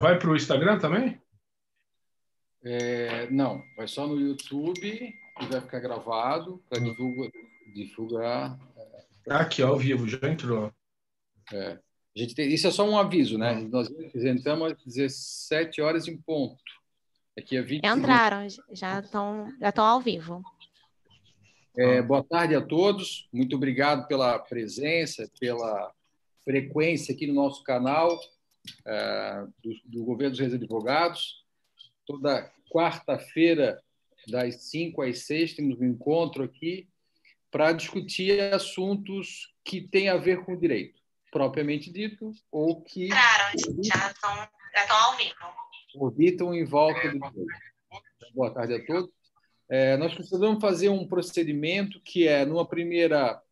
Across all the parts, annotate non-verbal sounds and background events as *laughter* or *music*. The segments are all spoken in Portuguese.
vai para o Instagram também? É, não, vai só no YouTube e vai ficar gravado para divulgar. divulgar é, Aqui, ao vivo, já entrou. É. A gente tem, isso é só um aviso, né? Nós apresentamos às 17 horas em ponto. Aqui é 20 Entraram, já estão já estão ao vivo. É, boa tarde a todos. Muito obrigado pela presença, pela frequência aqui no nosso canal do, do, Governo dos Reis Advogados. Toda quarta-feira, das 5 às 6, temos um encontro aqui para discutir assuntos que têm a ver com o direito, propriamente dito, ou que. Já estão, já estão ao vivo. Orbitam em volta do direito. Boa tarde a todos. É, nós precisamos fazer um procedimento que é, numa primeira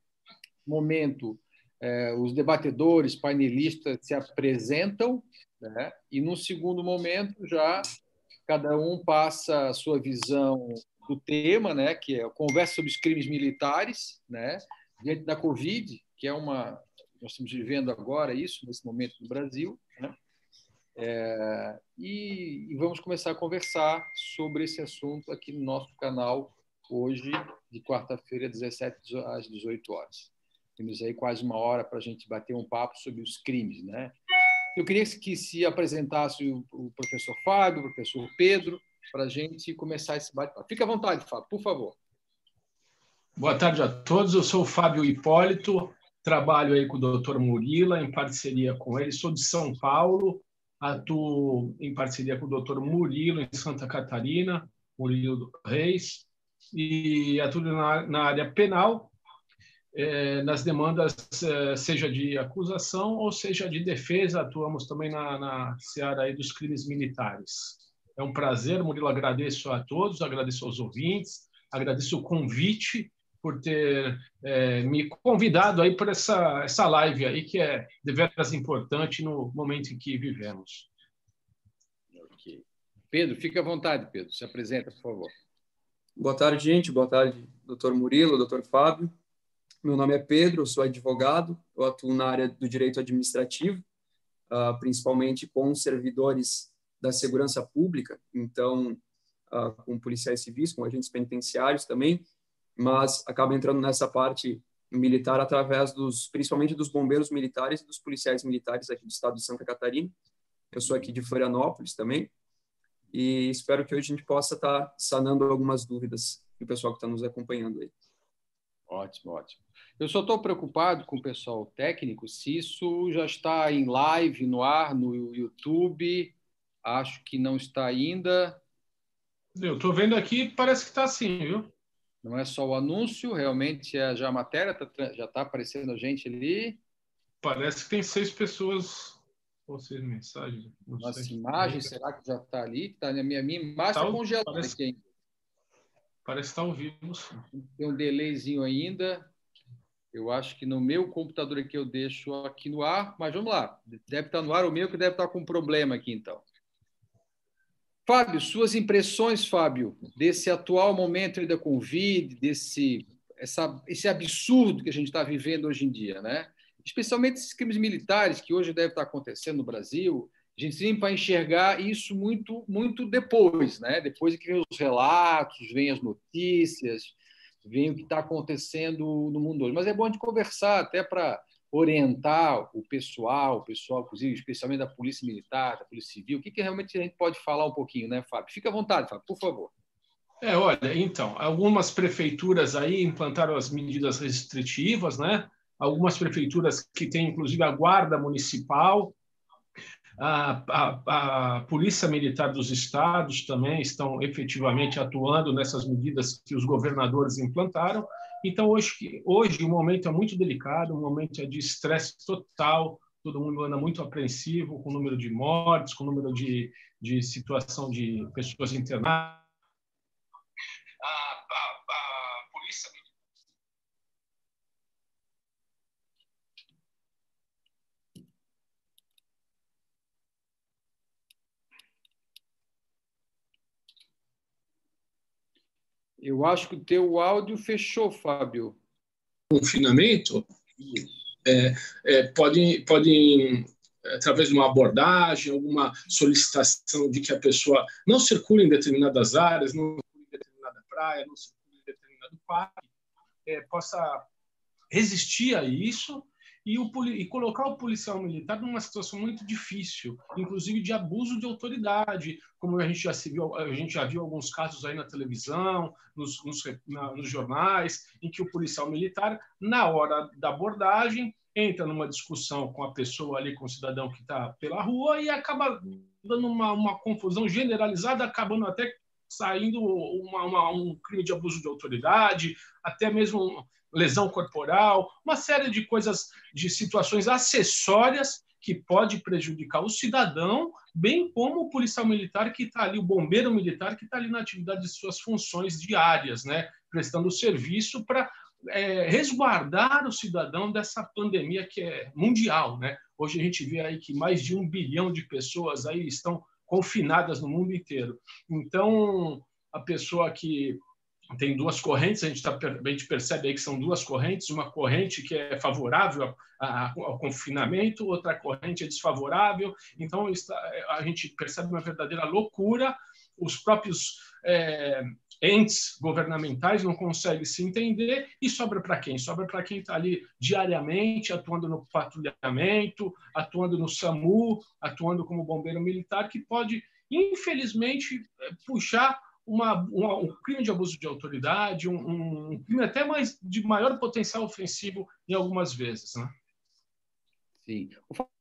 momento, é, os debatedores, painelistas se apresentam, né? e no segundo momento já cada um passa a sua visão do tema, né? que é a conversa sobre os crimes militares, né? diante da Covid, que é uma nós estamos vivendo agora isso nesse momento no Brasil, né? É, e, e, vamos começar a conversar sobre esse assunto aqui no nosso canal hoje, de quarta-feira, 17 às 18 horas. Temos aí quase uma hora para a gente bater um papo sobre os crimes, né? Eu queria que se apresentasse o, professor Fábio, o professor Pedro, para a gente começar esse bate-papo. Fique à vontade, Fábio, por favor. Boa tarde a todos. Eu sou o Fábio Hipólito, trabalho aí com o doutor Murila, em parceria com ele. Sou de São Paulo, atuo em parceria com o doutor Murilo, em Santa Catarina, Murilo Reis, e atuo na área penal, é, nas demandas, é, seja de acusação ou seja de defesa, atuamos também na, na seara aí dos crimes militares. É um prazer, Murilo, agradeço a todos, agradeço aos ouvintes, agradeço o convite por ter é, me convidado aí para essa, essa live aí, que é deveras importante no momento em que vivemos. Ok. Pedro, fique à vontade, Pedro. Se apresenta, por favor. Boa tarde, gente. Boa tarde, doutor Murilo, doutor Fábio. Meu nome é Pedro, sou advogado, eu atuo na área do direito administrativo, uh, principalmente com servidores da segurança pública, então, uh, com policiais civis, com agentes penitenciários também, mas acaba entrando nessa parte militar através dos, principalmente dos bombeiros militares e dos policiais militares aqui do estado de Santa Catarina. Eu sou aqui de Florianópolis também e espero que hoje a gente possa estar sanando algumas dúvidas do pessoal que está nos acompanhando aí. Ótimo, ótimo. Eu só estou preocupado com o pessoal técnico se isso já está em live, no ar, no YouTube. Acho que não está ainda. Eu estou vendo aqui, parece que está assim, viu? Não é só o anúncio, realmente é já a matéria, tá, já está aparecendo a gente ali. Parece que tem seis pessoas ou seis mensagens. Nossa sei. imagem, será que já está ali? Tá, minha, minha imagem está tá congelada parece, aqui ainda. Parece estar tá ao vivo. Tem um delayzinho ainda. Eu acho que no meu computador aqui eu deixo aqui no ar, mas vamos lá. Deve estar no ar o meu que deve estar com problema aqui então. Fábio, suas impressões, Fábio, desse atual momento da Covid, desse essa, esse absurdo que a gente está vivendo hoje em dia, né? Especialmente esses crimes militares que hoje devem estar acontecendo no Brasil. A gente sempre vai enxergar isso muito, muito depois, né? Depois que vem os relatos, vem as notícias, vem o que está acontecendo no mundo hoje. Mas é bom de conversar até para orientar o pessoal, o pessoal, inclusive, especialmente da Polícia Militar, da Polícia Civil? O que, que realmente a gente pode falar um pouquinho, né, Fábio? Fique à vontade, Fábio, por favor. É, olha, então, algumas prefeituras aí implantaram as medidas restritivas, né? Algumas prefeituras que têm, inclusive, a guarda municipal, a, a, a, Polícia Militar dos Estados também estão efetivamente atuando nessas medidas que os governadores implantaram. Então, hoje, hoje o momento é muito delicado, o momento é de estresse total, todo mundo anda muito apreensivo com o número de mortes, com o número de, de situação de pessoas internadas. Eu acho que o teu áudio fechou, Fábio. Confinamento é, é, podem através de uma abordagem, alguma solicitação de que a pessoa não circule em determinadas áreas, não circule em determinada praia, não circule em determinado parque, é, possa resistir a isso e, o, e colocar o policial militar numa situação muito difícil, inclusive de abuso de autoridade, como a gente já se viu, a gente já viu alguns casos aí na televisão, nos, nos, na, nos jornais, em que o policial militar, na hora da abordagem, entra numa discussão com a pessoa ali, com o cidadão que está pela rua e acaba dando uma, uma confusão generalizada, acabando até saindo uma, uma, um crime de abuso de autoridade, até mesmo lesão corporal, uma série de coisas, de situações acessórias que pode prejudicar o cidadão, bem como o policial militar que está ali, o bombeiro militar que está ali na atividade de suas funções diárias, né? prestando serviço para é, resguardar o cidadão dessa pandemia que é mundial. Né? Hoje a gente vê aí que mais de um bilhão de pessoas aí estão confinadas no mundo inteiro. Então, a pessoa que tem duas correntes, a gente, tá, a gente percebe aí que são duas correntes, uma corrente que é favorável ao confinamento, outra corrente é desfavorável, então a gente percebe uma verdadeira loucura, os próprios é, entes governamentais não conseguem se entender e sobra para quem? Sobra para quem está ali diariamente atuando no patrulhamento, atuando no SAMU, atuando como bombeiro militar, que pode, infelizmente, é, puxar uma, uma, um crime de abuso de autoridade, um, um, crime até mais de maior potencial ofensivo em algumas vezes. Né? Sim.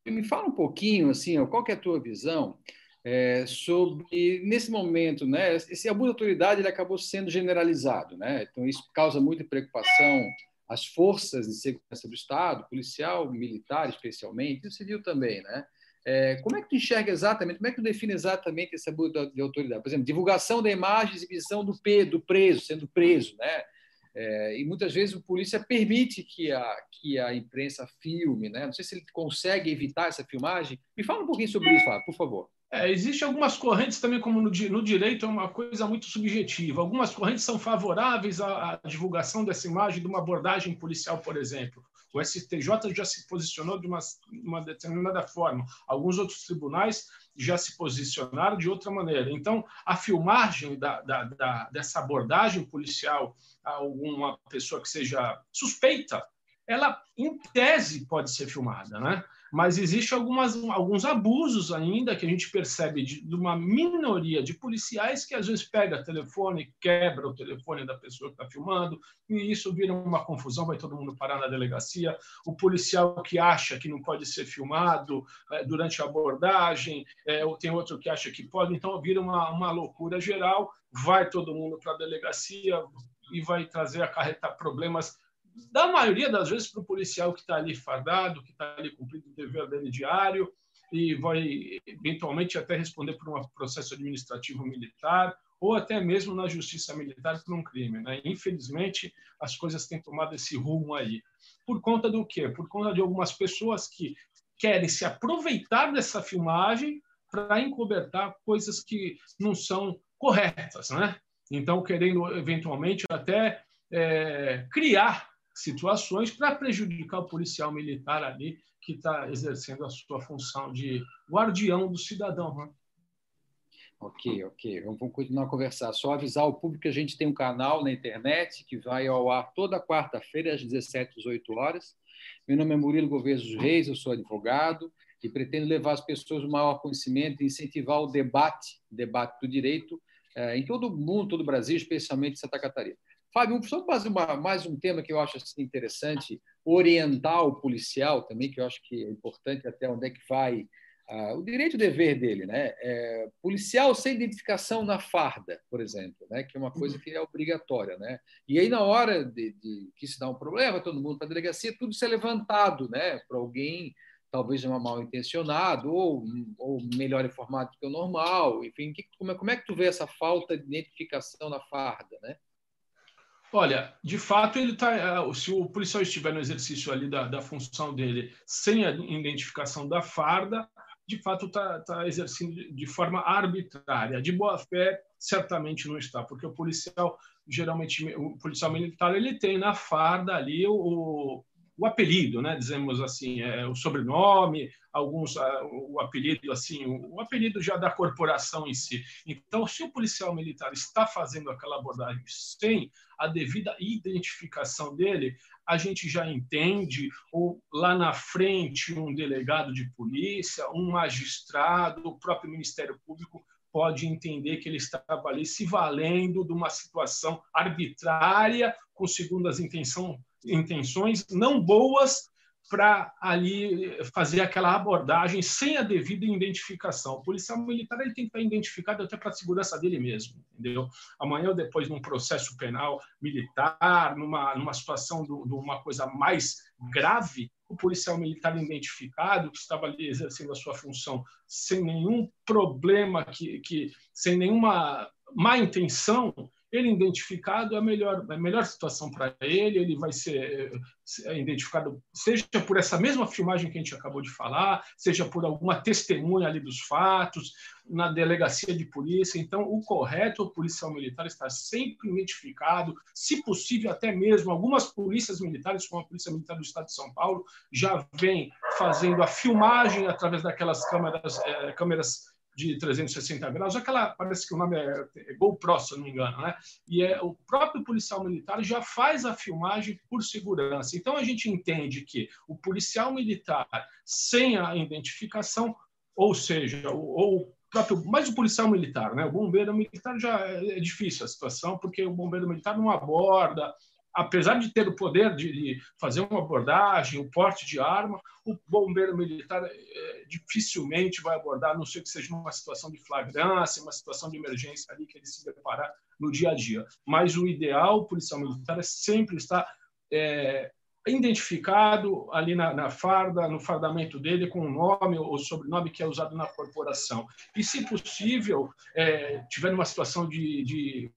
Me fala um pouquinho, assim, qual é a tua visão é, sobre, nesse momento, né, esse abuso de autoridade ele acabou sendo generalizado, né? então isso causa muita preocupação às forças de segurança do Estado, policial, militar especialmente, e o civil também, né? É, como é que tu enxerga exatamente, como é que tu define exatamente esse abuso de autoridade? Por exemplo, divulgação da imagem, exibição do, do preso, sendo preso, né? É, e muitas vezes o polícia permite que a, que a imprensa filme, né? Não sei se ele consegue evitar essa filmagem. Me fala um pouquinho sobre isso, Fábio, por favor. É, Existem algumas correntes também, como no, no, direito, é uma coisa muito subjetiva. Algumas correntes são favoráveis à, à divulgação dessa imagem de uma abordagem policial, por exemplo. O STJ já se posicionou de uma, uma determinada forma. Alguns outros tribunais já se posicionaram de outra maneira. Então, a filmagem da, da, da, dessa abordagem policial a alguma pessoa que seja suspeita, ela, em tese, pode ser filmada, né? Mas existe algumas, alguns abusos ainda que a gente percebe de, de, uma minoria de policiais que às vezes pega telefone, quebra o telefone da pessoa que está filmando, e isso vira uma confusão, vai todo mundo parar na delegacia. O policial que acha que não pode ser filmado é, durante a abordagem, é, tem outro que acha que pode, então vira uma, uma loucura geral, vai todo mundo para a delegacia e vai trazer, acarretar problemas da maioria das vezes para o policial que está ali fardado, que está ali cumprindo o dever dele diário e vai eventualmente até responder por um processo administrativo militar ou até mesmo na justiça militar por um crime. Né? Infelizmente, as coisas têm tomado esse rumo aí. Por conta do quê? Por conta de algumas pessoas que querem se aproveitar dessa filmagem para encobertar coisas que não são corretas, né? Então, querendo eventualmente até é, criar situações para prejudicar o policial militar ali que está exercendo a sua função de guardião do cidadão. Né? Ok, ok. Vamos continuar a conversar. Só avisar o público que a gente tem um canal na internet que vai ao ar toda quarta-feira, às 17 18 horas. Meu nome é Murilo Gouveia dos Reis, eu sou advogado e pretendo levar as pessoas ao maior conhecimento e incentivar o debate, debate do direito, eh, em todo o mundo, todo o Brasil, especialmente em Santa Catarina. Fábio, só mais, uma, mais um tema que eu acho assim, interessante, orientar o policial também, que eu acho que é importante até onde é que vai uh, o direito e dever dele. Né? É, policial sem identificação na farda, por exemplo, né? que é uma coisa que é obrigatória. Né? E aí, na hora de, de que se dá um problema, todo mundo para a delegacia, tudo ser levantado né? para alguém talvez uma mal intencionado ou, ou melhor informado do que o normal, enfim, que, como, é, como é que tu vê essa falta de identificação na farda, né? Olha, de fato, ele tá, é, se o policial estiver no exercício ali da, da função dele sem a identificação da farda, de fato está tá exercendo de forma arbitrária. De boa fé, certamente não está, porque o policial, geralmente, o policial militar, ele tem na farda ali o, o apelido, né? Dizemos assim, é, o sobrenome, alguns o apelido assim, o, o apelido já da corporação em si. Então, se o policial militar está fazendo aquela abordagem sem a devida identificação dele, a gente já entende, ou lá na frente, um delegado de polícia, um magistrado, o próprio Ministério Público pode entender que ele estava ali se valendo de uma situação arbitrária, com segundas intenção, intenções não boas, para ali fazer aquela abordagem sem a devida identificação. O policial militar ele tem que estar identificado até para a segurança dele mesmo, entendeu? Amanhã ou depois, num processo penal militar, numa, numa situação de uma coisa mais grave, o policial militar identificado, que estava ali exercendo a sua função sem nenhum problema, que, que sem nenhuma má intenção, ele identificado é a melhor, a melhor situação para ele, ele vai ser é identificado, seja por essa mesma filmagem que a gente acabou de falar, seja por alguma testemunha ali dos fatos, na delegacia de polícia. Então, o correto, o policial militar está sempre identificado, se possível, até mesmo algumas polícias militares, como a Polícia Militar do Estado de São Paulo, já vem fazendo a filmagem através daquelas câmeras, é, câmeras de 360 graus, aquela parece que o nome é, é GoPro, se não me engano, né? E é o próprio policial militar já faz a filmagem por segurança. Então a gente entende que o policial militar sem a identificação, ou seja, ou próprio, mais o policial militar, né? O bombeiro militar já é, é difícil a situação porque o bombeiro militar não aborda apesar de ter o poder de, fazer uma abordagem, o porte de arma, o bombeiro militar é, dificilmente vai abordar, a não ser que seja uma situação de flagrância, uma situação de emergência ali que ele se deparar no dia a dia. Mas o ideal, o policial militar, é sempre estar é, identificado ali na, na, farda, no fardamento dele, com o nome ou sobrenome que é usado na corporação. E, se possível, é, tiver uma situação de, de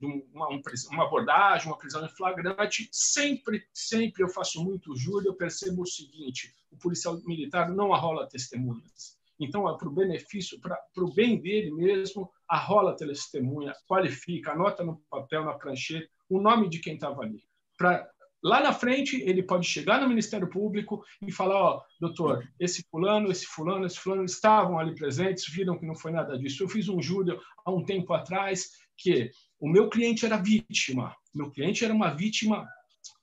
uma, uma, abordagem, uma prisão em flagrante, sempre, sempre eu faço muito júri, eu percebo o seguinte, o policial militar não arrola testemunhas. Então, é para o benefício, para o bem dele mesmo, arrola testemunha, qualifica, anota no papel, na prancheta, o nome de quem estava ali. Para lá na frente ele pode chegar no Ministério Público e falar, ó, doutor, esse fulano, esse fulano, esse fulano estavam ali presentes, viram que não foi nada disso. Eu fiz um júri há um tempo atrás que o meu cliente era vítima, meu cliente era uma vítima,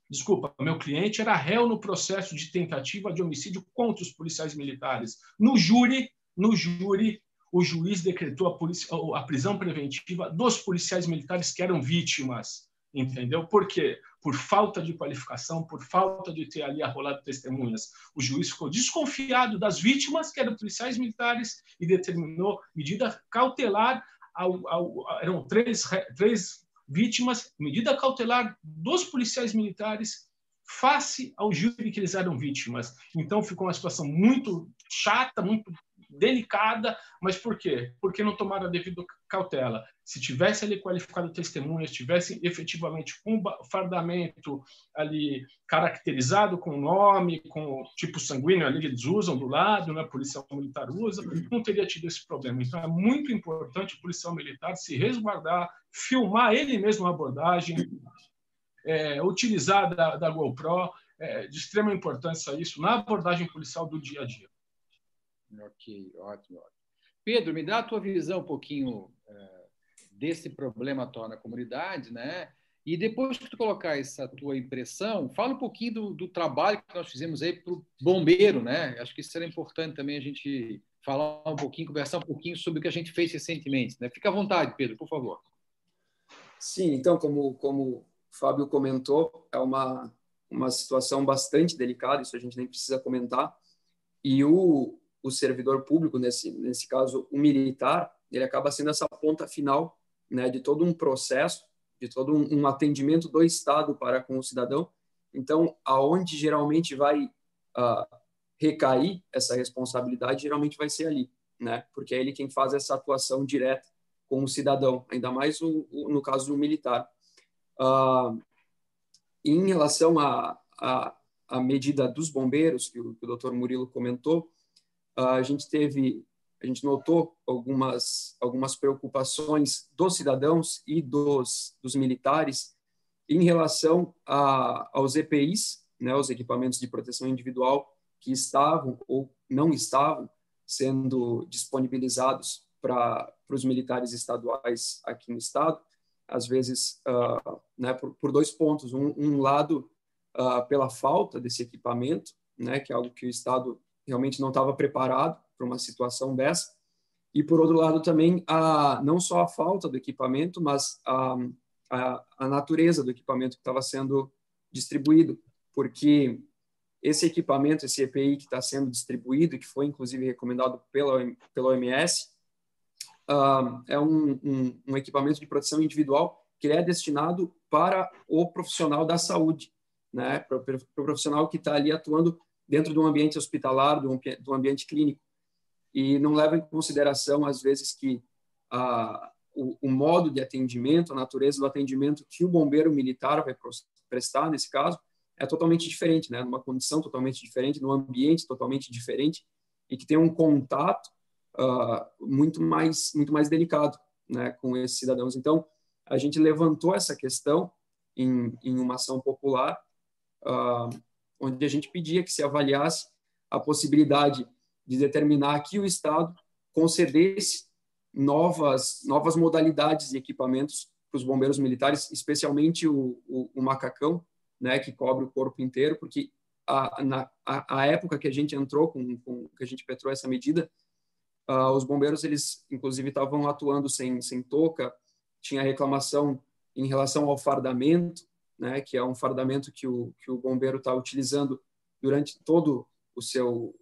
desculpa, meu cliente era réu no processo de tentativa de homicídio contra os policiais militares. No júri, no júri, o juiz decretou a, polícia, a prisão preventiva dos policiais militares que eram vítimas. Entendeu? Por quê? Por falta de qualificação, por falta de ter ali arrolado testemunhas. O juiz ficou desconfiado das vítimas, que eram policiais militares, e determinou medida cautelar ao, ao, eram três, três vítimas, medida cautelar dos policiais militares face ao júri que eles eram vítimas. Então ficou uma situação muito chata, muito delicada, mas por quê? Porque não tomaram a devida cautela. Se tivesse ali qualificado testemunhas, tivesse efetivamente um fardamento ali caracterizado com nome, com tipo sanguíneo ali que eles usam do lado, né, a policial militar usa, não teria tido esse problema. Então é muito importante o policial militar se resguardar, filmar ele mesmo a abordagem, é, utilizar da, da GoPro, é, de extrema importância isso na abordagem policial do dia a dia. Ok, ótimo, ótimo. Pedro, me dá a tua visão um pouquinho é, desse problema atual na comunidade, né? E depois que tu colocar essa tua impressão, fala um pouquinho do, do trabalho que nós fizemos aí para o bombeiro, né? Acho que isso era importante também a gente falar um pouquinho, conversar um pouquinho sobre o que a gente fez recentemente, né? Fica à vontade, Pedro, por favor. Sim, então, como, como o Fábio comentou, é uma, uma situação bastante delicada, isso a gente nem precisa comentar. E o, o servidor público, nesse, nesse caso o militar, ele acaba sendo essa ponta final né, de todo um processo, de todo um, um atendimento do Estado para com o cidadão. Então, aonde geralmente vai uh, recair essa responsabilidade, geralmente vai ser ali, né? porque é ele quem faz essa atuação direta com o cidadão, ainda mais o, o, no caso do militar. Uh, em relação à a, a, a, medida dos bombeiros, que o, que o doutor Murilo comentou, a gente teve, a gente notou algumas algumas preocupações dos cidadãos e dos dos militares em relação a, aos EPIs né, os equipamentos de proteção individual que estavam ou não estavam sendo disponibilizados para os militares estaduais aqui no estado, às vezes uh, né, por, por, dois pontos. Um, um lado, uh, pela falta desse equipamento, né, que é algo que o estado realmente não estava preparado para uma situação dessa, e por outro lado também a não só a falta do equipamento, mas a, a, a natureza do equipamento que estava sendo distribuído, porque esse equipamento, esse EPI que está sendo distribuído, que foi inclusive recomendado pela, pela OMS, uh, é um, um, um, equipamento de proteção individual que é destinado para o profissional da saúde, né? para, o profissional que está ali atuando dentro de um ambiente hospitalar, de um, de um ambiente clínico. E não leva em consideração, às vezes, que uh, o, o modo de atendimento, a natureza do atendimento que o bombeiro militar vai prestar, nesse caso, é totalmente diferente, né? Numa condição totalmente diferente, num ambiente totalmente diferente e que tem um contato uh, muito mais muito mais delicado, né, com esses cidadãos. Então, a gente levantou essa questão em, em uma ação popular, uh, onde a gente pedia que se avaliasse a possibilidade de determinar que o Estado concedesse novas novas modalidades e equipamentos para os bombeiros militares, especialmente o, o, o macacão, né, que cobre o corpo inteiro, porque a, na, a, a época que a gente entrou com, com que a gente petrou essa medida, uh, os bombeiros eles inclusive estavam atuando sem sem touca, tinha reclamação em relação ao fardamento, né, que é um fardamento que o que o bombeiro está utilizando durante todo o seu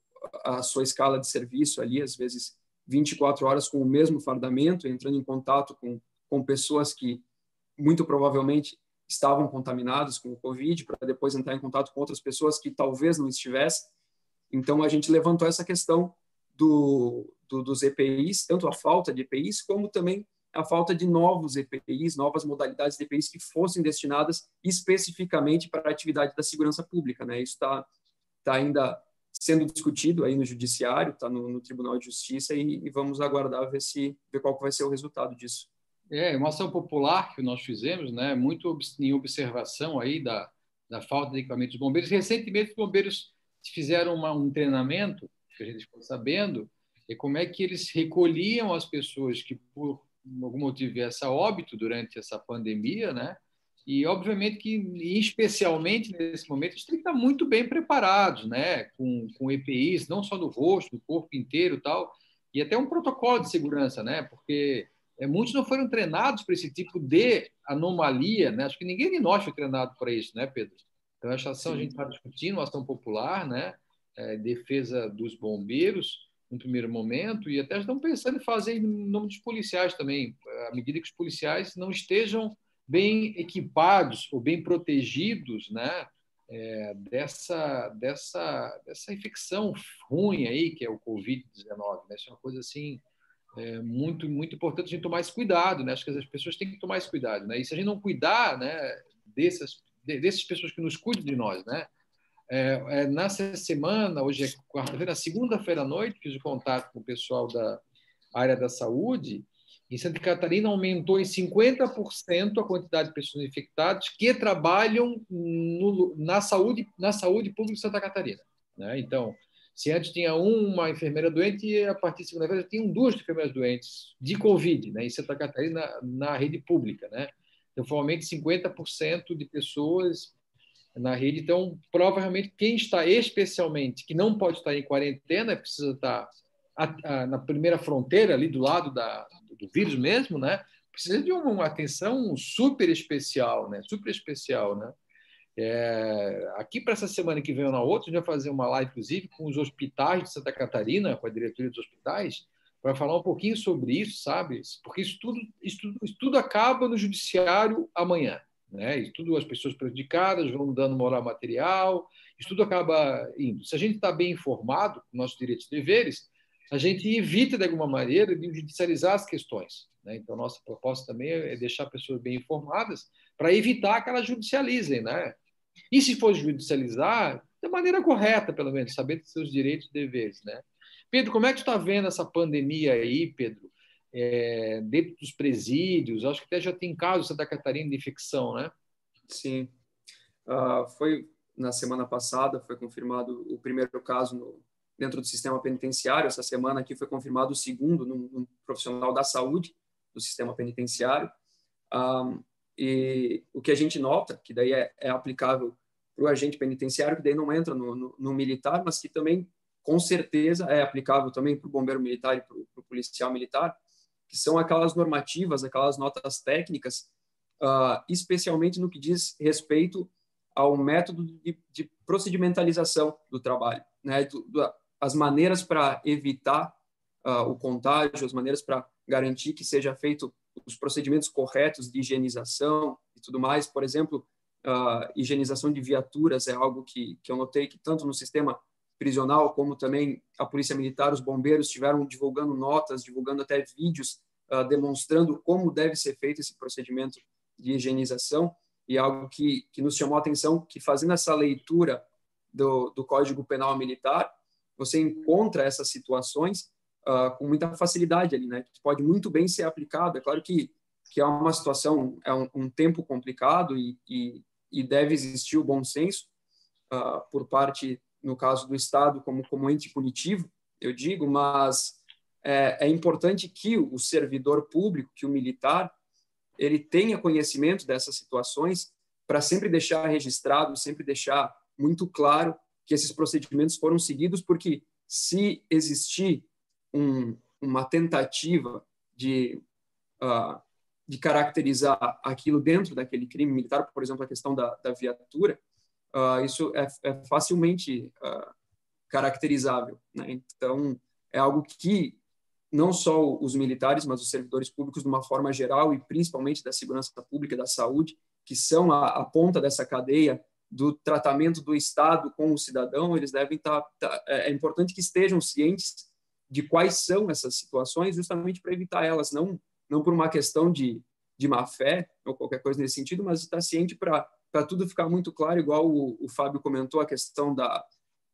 a sua escala de serviço ali, às vezes 24 horas com o mesmo fardamento, entrando em contato com com pessoas que muito provavelmente estavam contaminados com o Covid, para depois entrar em contato com outras pessoas que talvez não estivessem. Então, a gente levantou essa questão do, do, dos EPIs, tanto a falta de EPIs, como também a falta de novos EPIs, novas modalidades de EPIs que fossem destinadas especificamente para a atividade da segurança pública. Né? Isso está tá ainda sendo discutido aí no judiciário, está no, no, Tribunal de Justiça e, e, vamos aguardar ver se ver qual vai ser o resultado disso. É, uma ação popular que nós fizemos, né, muito em observação aí da, da falta de equipamento dos bombeiros. Recentemente, os bombeiros fizeram uma, um treinamento, que a gente ficou sabendo, e como é que eles recolhiam as pessoas que, por algum motivo, viessem óbito durante essa pandemia, né? E, obviamente, que, especialmente nesse momento, eles têm que estar muito bem preparados, né? Com, com EPIs, não só no rosto, no corpo inteiro tal, e até um protocolo de segurança, né? Porque é, muitos não foram treinados para esse tipo de anomalia, né? Acho que ninguém de nós foi treinado para isso, né, Pedro? Então, essa ação Sim. a gente está discutindo, uma ação popular, né? É, defesa dos bombeiros, no primeiro momento, e até estão pensando em fazer em nome dos policiais também, à medida que os policiais não estejam bem equipados ou bem protegidos, né? É, dessa, dessa, dessa infecção ruim aí, que é o Covid-19. Né? Isso é uma coisa assim é muito, muito importante a gente tomar esse cuidado, né? Acho que as pessoas têm que tomar esse cuidado, né? E se a gente não cuidar, né, dessas, dessas pessoas que nos cuidam de nós, né? É, é, nessa semana, hoje é quarta-feira, segunda-feira à noite, fiz o contato com o pessoal da área da saúde. Em Santa Catarina aumentou em 50% a quantidade de pessoas infectadas que trabalham no, na saúde na saúde pública de Santa Catarina. Né? Então, se antes tinha uma enfermeira doente, a partir de segunda-feira tinham duas enfermeiras doentes de Covid, né, em Santa Catarina, na rede pública. Né? Então, foi um aumento de 50% de pessoas na rede. Então, provavelmente, quem está especialmente, que não pode estar em quarentena, precisa estar na primeira fronteira, ali do lado da, do vírus mesmo, né? precisa de uma atenção super especial, né? super especial, né? É, aqui para essa semana que vem ou na outra, a gente vai fazer uma live, inclusive, com os hospitais de Santa Catarina, com a diretoria dos hospitais, para falar um pouquinho sobre isso, sabe? Porque isso tudo, isso tudo, isso tudo acaba no judiciário amanhã. Né? Isso tudo, as pessoas prejudicadas vão dando moral material, isso tudo acaba indo. Se a gente está bem informado com nossos direitos e deveres, a gente evita, de alguma maneira, de judicializar as questões. Né? Então, nossa proposta também é deixar pessoas bem informadas para evitar que elas judicializem, né? E se for judicializar, da maneira correta, pelo menos, saber dos seus direitos e deveres. Né? Pedro, como é que tu está vendo essa pandemia aí, Pedro? É, dentro dos presídios, acho que até já tem casos Santa Catarina de infecção, né? Sim. Uh, foi na semana passada foi confirmado o primeiro caso no, dentro do sistema penitenciário. Essa semana aqui foi confirmado o segundo num, num profissional da saúde do sistema penitenciário. Um, e o que a gente nota, que daí é, é aplicável para o agente penitenciário, que daí não entra no, no, no, militar, mas que também, com certeza, é aplicável também para o bombeiro militar e para o policial militar, que são aquelas normativas, aquelas notas técnicas, uh, especialmente no que diz respeito ao método de, de procedimentalização do trabalho, né? Do, do, as maneiras para evitar uh, o contágio, as maneiras para garantir que seja feito os procedimentos corretos de higienização e tudo mais. Por exemplo, uh, higienização de viaturas é algo que, que eu notei que tanto no sistema prisional como também a polícia militar, os bombeiros estiveram divulgando notas, divulgando até vídeos uh, demonstrando como deve ser feito esse procedimento de higienização e algo que, que nos chamou a atenção que fazendo essa leitura do, do Código Penal Militar, você encontra essas situações uh, com muita facilidade ali, né? Que pode muito bem ser aplicado. É claro que, que é uma situação, é um, um tempo complicado e, e, e, deve existir o bom senso uh, por parte, no caso do Estado, como, como ente punitivo, eu digo, mas é, é importante que o servidor público, que o militar, ele tenha conhecimento dessas situações para sempre deixar registrado, sempre deixar muito claro que esses procedimentos foram seguidos, porque se existir um, uma tentativa de, uh, de caracterizar aquilo dentro daquele crime militar, por exemplo, a questão da, da viatura, uh, isso é, é facilmente uh, caracterizável. Né? Então, é algo que não só os militares, mas os servidores públicos de uma forma geral e principalmente da segurança pública, da saúde, que são a, a ponta dessa cadeia do tratamento do Estado com o cidadão, eles devem estar. Tá, tá, é, é importante que estejam cientes de quais são essas situações, justamente para evitar elas, não não por uma questão de, de má fé ou qualquer coisa nesse sentido, mas estar ciente para tudo ficar muito claro, igual o, o Fábio comentou, a questão da,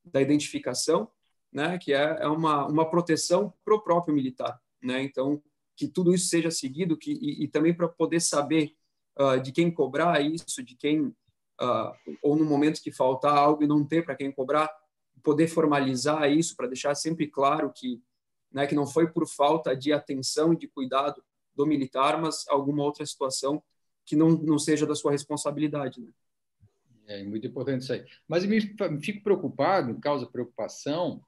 da identificação, né, que é, é uma, uma proteção para o próprio militar. Né? Então, que tudo isso seja seguido que, e, e também para poder saber uh, de quem cobrar isso, de quem, uh, ou no momento que faltar algo e não ter para quem cobrar, poder formalizar isso para deixar sempre claro que, né, que não foi por falta de atenção e de cuidado do militar, mas alguma outra situação que não, não seja da sua responsabilidade. Né? É muito importante isso aí. Mas me fico preocupado, causa preocupação,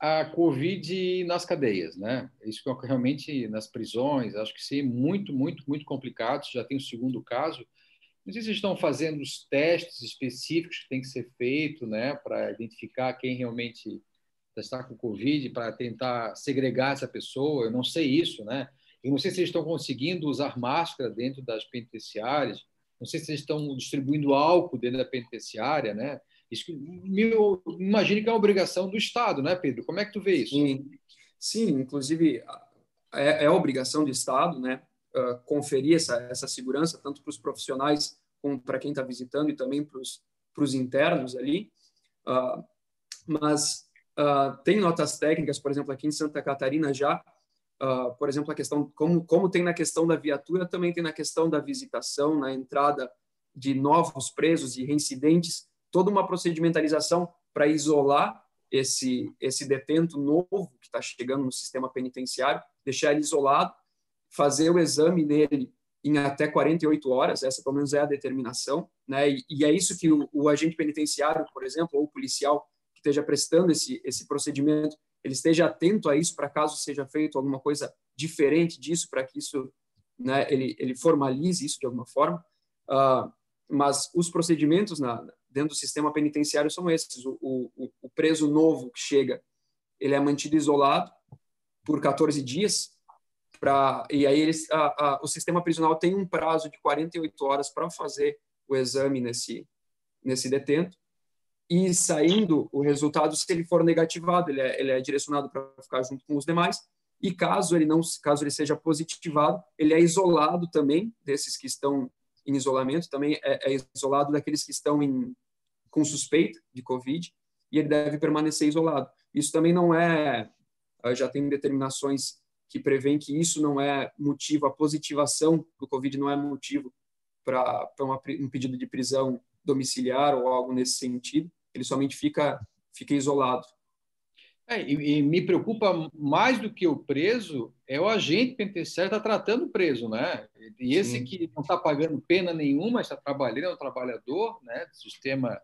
a Covid nas cadeias, né? Isso que realmente nas prisões, acho que sim, muito, muito, muito complicado. Já tem o segundo caso. Não sei se estão fazendo os testes específicos que tem que ser feito, né, para identificar quem realmente está com Covid, para tentar segregar essa pessoa. Eu não sei isso, né? Eu não sei se eles estão conseguindo usar máscara dentro das penitenciárias. Não sei se eles estão distribuindo álcool dentro da penitenciária, né? Isso imagine que é uma obrigação do Estado, né, Pedro? Como é que tu vê isso? Sim, Sim inclusive é, é obrigação do Estado, né, uh, conferir essa, essa segurança tanto para os profissionais como para quem está visitando e também para os internos ali. Uh, mas uh, tem notas técnicas, por exemplo, aqui em Santa Catarina já, uh, por exemplo, a questão, como, como tem na questão da viatura, também tem na questão da visitação, na entrada de novos presos e reincidentes, toda uma procedimentalização para isolar esse, esse detento novo que está chegando no sistema penitenciário, deixar ele isolado, fazer o exame nele em até 48 horas, essa pelo menos é a determinação, né? E, e é isso que o, o, agente penitenciário, por exemplo, ou o policial que esteja prestando esse, esse procedimento, ele esteja atento a isso para caso seja feito alguma coisa diferente disso, para que isso, né, ele, ele formalize isso de alguma forma. Uh, mas os procedimentos na, dentro do sistema penitenciário são esses. O, o, o preso novo que chega, ele é mantido isolado por 14 dias, pra, e aí eles, a, a, o sistema prisional tem um prazo de 48 horas para fazer o exame nesse, nesse detento, e saindo o resultado, se ele for negativado, ele é, ele é direcionado para ficar junto com os demais, e caso ele não, caso ele seja positivado, ele é isolado também desses que estão em isolamento, também é, é isolado daqueles que estão em, com suspeita de Covid e ele deve permanecer isolado. Isso também não é, ah, já tem determinações que prevêem que isso não é motivo, a positivação do Covid não é motivo para um pedido de prisão domiciliar ou algo nesse sentido, ele somente fica, fica isolado. É, e, e, me preocupa mais do que o preso é o agente penitenciário está tratando o preso, né? E esse Sim. que não está pagando pena nenhuma, está trabalhando, é um trabalhador, né? Do sistema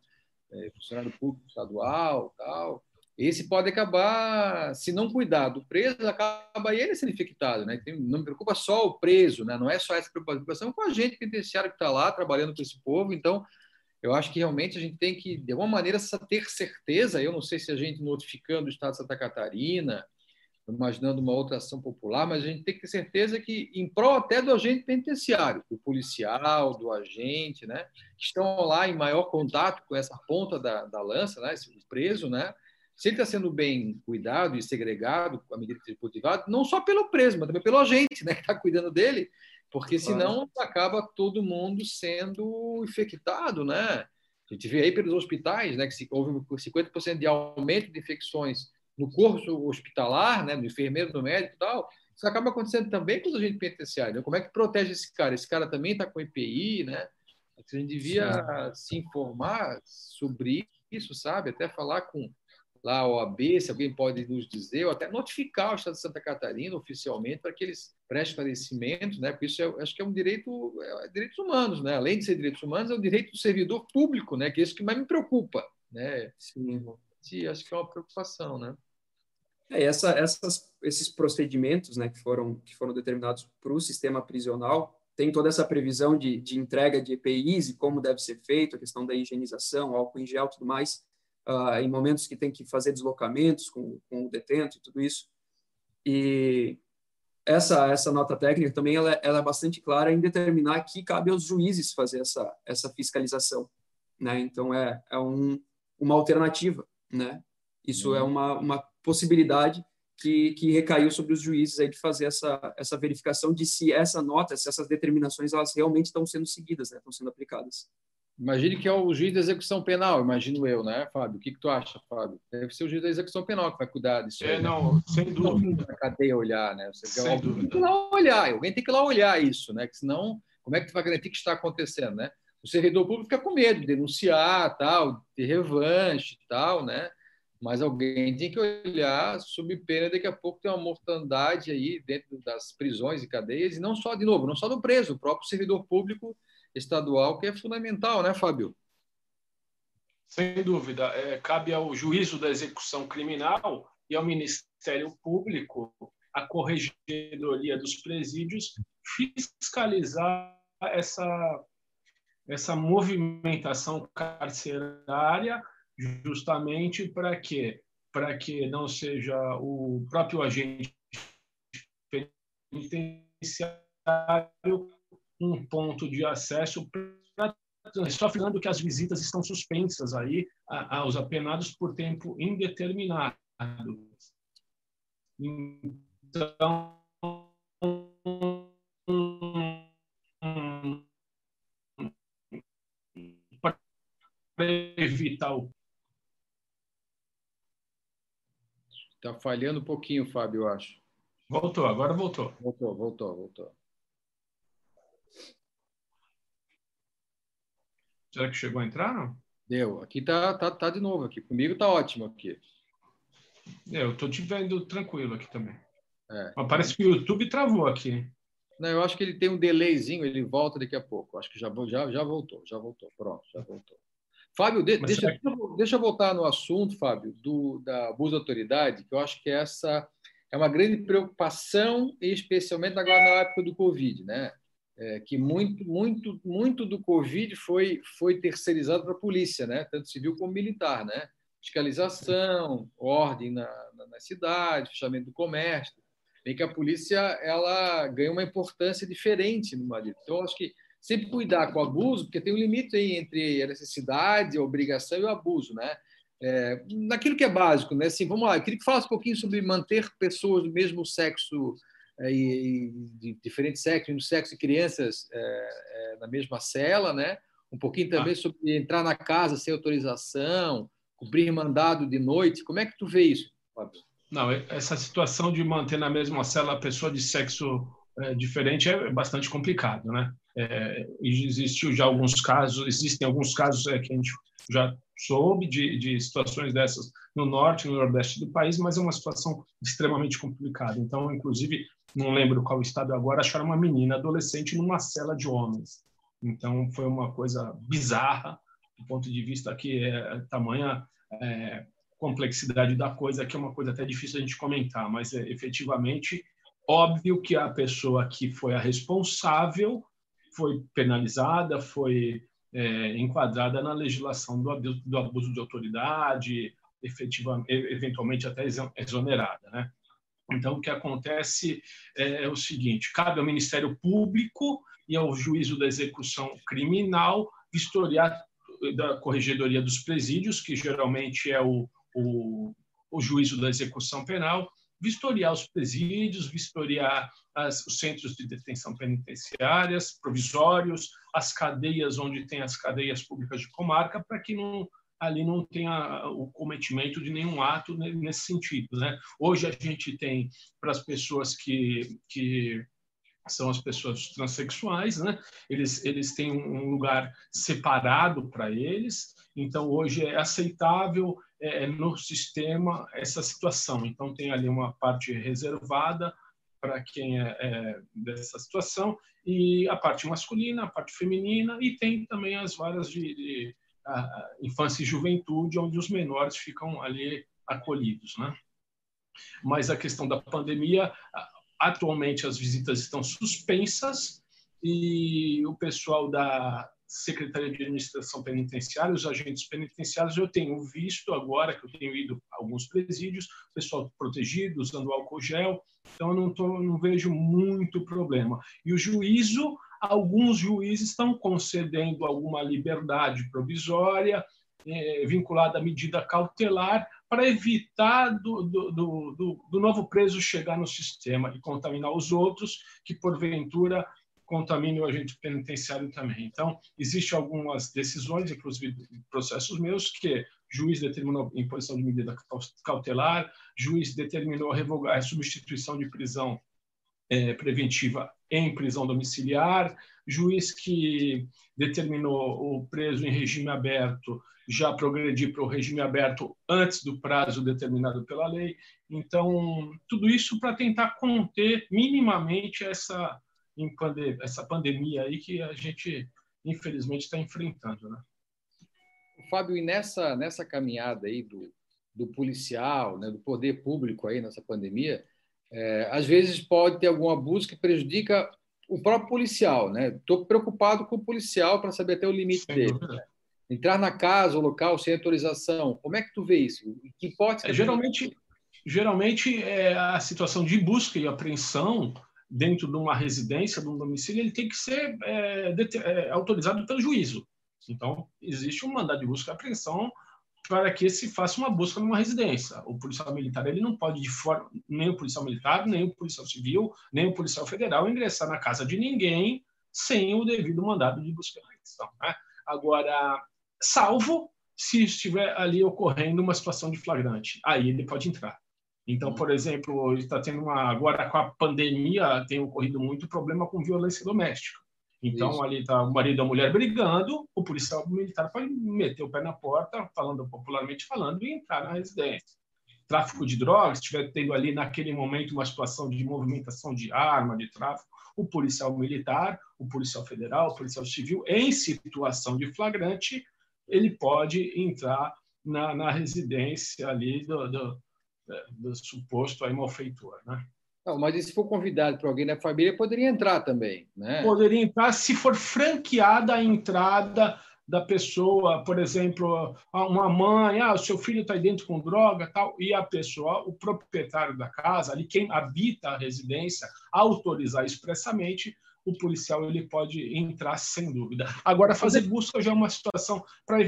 é, funcionário público estadual, tal. Esse pode acabar, se não cuidar do preso, acaba ele sendo infectado, né? Não me preocupa só o preso, né? Não é só essa preocupação com o agente penitenciário que está lá trabalhando com esse povo. Então, eu acho que realmente a gente tem que, de alguma maneira, ter certeza. Eu não sei se a gente notificando o Estado de Santa Catarina, imaginando uma outra ação popular, mas a gente tem que ter certeza que, em prol até do agente penitenciário, do policial, do agente, né, que estão lá em maior contato com essa ponta da, da lança, né, esse preso, né, se ele está sendo bem cuidado e segregado à medida que ele cultivado, não só pelo preso, mas também pelo agente, né, que está cuidando dele, porque senão acaba todo mundo sendo infectado, né? A gente vê aí pelos hospitais, né, que houve 50% de aumento de infecções no curso hospitalar, né, no enfermeiro, no médico e tal. Isso acaba acontecendo também com os agentes penitenciários. Né? Como é que protege esse cara? Esse cara também está com EPI, né? A gente devia Sim. se informar sobre isso, sabe? Até falar com lá a OAB, se alguém pode nos dizer, ou até notificar o Estado de Santa Catarina oficialmente para que eles prestem esclarecimento, né? Porque isso é, acho que é um direito, é, direitos humanos, né? Além de ser direitos humanos, é o direito do servidor público, né? Que é isso que mais me preocupa, né? Sim. Acho que é uma preocupação, né? É, essa, essas, esses procedimentos, né, que foram que foram determinados para o sistema prisional tem toda essa previsão de, de entrega de EPIs e como deve ser feito, a questão da higienização, álcool em gel, tudo mais uh, em momentos que tem que fazer deslocamentos com, com o detento e tudo isso. E essa essa nota técnica também ela, ela, é bastante clara em determinar que cabe aos juízes fazer essa essa fiscalização, né? Então é, é um, uma alternativa, né? Isso é uhum. uma, uma possibilidade que, que recaiu sobre os juízes aí de fazer essa essa verificação de se essa nota, se essas determinações elas realmente estão sendo seguidas, né? Estão sendo aplicadas. Imagine que é o juiz da execução penal, imagino eu, né, Fábio? O que, que tu acha, Fábio? Deve ser o juiz da execução penal que vai cuidar disso. É, aí, não, né? sem dúvida. Na cadeia olhar, né? Você sem alguém dúvida. tem que ir lá olhar, alguém tem que lá olhar isso, né? Que senão, como é que tu vai garantir que está acontecendo, né? O servidor público fica com medo de denunciar, tal, ter revanche, tal, né? Mas alguém tem que olhar sob pena daqui a pouco tem uma mortandade aí dentro das prisões e cadeias e não só de novo, não só do preso, o próprio servidor público estadual, que é fundamental, né, Fábio? Sem dúvida. É, cabe ao juízo da execução criminal e ao Ministério Público, a corregedoria dos presídios, fiscalizar essa, essa movimentação carcerária, justamente para que para que não seja o próprio agente penitenciário um ponto de acesso para só falando que as visitas estão suspensas aí aos apenados por tempo indeterminado. Então, para evitar o Está falhando um pouquinho, Fábio, eu acho. Voltou, agora voltou. Voltou, voltou, voltou. Será que chegou a entrar, não? Deu. Aqui tá, tá, tá de novo aqui. Comigo tá ótimo aqui. É, eu tô te vendo tranquilo aqui também. É. Mas parece que o YouTube travou aqui. Não, eu acho que ele tem um delayzinho, ele volta daqui a pouco. Acho que já, já, já voltou, já voltou. Pronto, já voltou. Fábio, de, deixa, que... deixa eu voltar no assunto, Fábio, do, da abuso da autoridade, que eu acho que essa é uma grande preocupação, especialmente agora na época do Covid, né? É, que muito, muito, muito do Covid foi, foi terceirizado para a polícia, né? tanto civil como militar. Né? Fiscalização, ordem na, na, na cidade, fechamento do comércio. Bem que a polícia ela ganha uma importância diferente no marido. Então, acho que sempre cuidar com o abuso, porque tem um limite aí entre a necessidade, a obrigação e o abuso. Né? É, naquilo que é básico, né? Assim, vamos lá, eu queria que falasse um pouquinho sobre manter pessoas do mesmo sexo e, de diferentes sexos, no sexo de crianças é, é, na mesma cela, né? Um pouquinho também ah. sobre entrar na casa sem autorização, cumprir mandado de noite. Como é que tu vê isso, Fábio? Não, essa situação de manter na mesma cela a pessoa de sexo é, diferente é bastante complicado, né? é, existiu já alguns casos, existem alguns casos é, que a gente já soube de, de situações dessas no norte, no nordeste do país, mas é uma situação extremamente complicada. Então, inclusive, não lembro qual estado agora, acharam uma menina adolescente numa cela de homens. Então, foi uma coisa bizarra, do ponto de vista que é tamanha é, complexidade da coisa, que é uma coisa até difícil a gente comentar, mas é, efetivamente óbvio que a pessoa que foi a responsável foi penalizada, foi é, enquadrada na legislação do abuso, do abuso de autoridade, eventualmente até exonerada, né? Então, o que acontece é, é o seguinte: cabe ao Ministério Público e ao juízo da execução criminal vistoriar da Corregedoria dos Presídios, que geralmente é o, o, o juízo da execução penal, vistoriar os presídios, vistoriar as, os centros de detenção penitenciárias, provisórios, as cadeias onde tem as cadeias públicas de comarca, para que não, ali não tenha o cometimento de nenhum ato nesse sentido. Né? Hoje a gente tem para as pessoas que, que são as pessoas transexuais, né? Eles eles têm um lugar separado para eles. Então hoje é aceitável é, no sistema essa situação. Então tem ali uma parte reservada para quem é, é, dessa situação e a parte masculina, a parte feminina e tem também as varas de, de infância e juventude onde os menores ficam ali acolhidos, né? Mas a questão da pandemia Atualmente as visitas estão suspensas e o pessoal da Secretaria de Administração Penitenciária, os agentes penitenciários, eu tenho visto agora que eu tenho ido a alguns presídios, pessoal protegido, usando álcool gel, então eu não, tô, não vejo muito problema. E o juízo, alguns juízes estão concedendo alguma liberdade provisória, é, vinculada à medida cautelar, para evitar do, do, do, do, novo preso chegar no sistema e contaminar os outros, que porventura contamine o agente penitenciário também. Então, existem algumas decisões, inclusive processos meus, que juiz determinou imposição de medida cautelar, juiz determinou revogar a substituição de prisão é, preventiva em prisão domiciliar, juiz que determinou o preso em regime aberto já progredir para o regime aberto antes do prazo determinado pela lei. Então, tudo isso para tentar conter minimamente essa, essa pandemia aí que a gente, infelizmente, está enfrentando. Né? Fábio, e nessa, nessa caminhada aí do, do policial, né, do poder público aí nessa pandemia, é, às vezes pode ter algum abuso que prejudica o próprio policial, né? Estou preocupado com o policial para saber até o limite Sem dele. Dúvida entrar na casa ou local sem autorização. Como é que tu vê isso? Que hipótese? É, geralmente, geralmente é a situação de busca e apreensão dentro de uma residência, de um domicílio, ele tem que ser é, é, autorizado pelo juízo. Então, existe um mandado de busca e apreensão para que se faça uma busca numa residência. O policial militar ele não pode de forma nem o policial militar, nem o policial civil, nem o policial federal ingressar na casa de ninguém sem o devido mandado de busca e apreensão. Né? Agora, salvo se estiver ali ocorrendo uma situação de flagrante. Aí ele pode entrar. Então, por exemplo, está tendo uma agora com a pandemia tem ocorrido muito problema com violência doméstica. Então, Isso. ali está o marido e a mulher brigando, o policial militar pode meter o pé na porta, falando popularmente falando, e entrar na residência. Tráfico de drogas, estiver tendo ali naquele momento uma situação de movimentação de arma, de tráfico, o policial militar, o policial federal, o policial civil, em situação de flagrante, ele pode entrar na, na residência ali do, do, do suposto aí malfeitor, né? Não, mas se for convidado para alguém da família, poderia entrar também, né? Poderia entrar se for franqueada a entrada da pessoa, por exemplo, uma mãe, ah, o seu filho está dentro com droga, tal, e a pessoa, o proprietário da casa, ali quem habita a residência, autorizar expressamente, o policial ele pode entrar sem dúvida. Agora, fazer busca já é uma situação para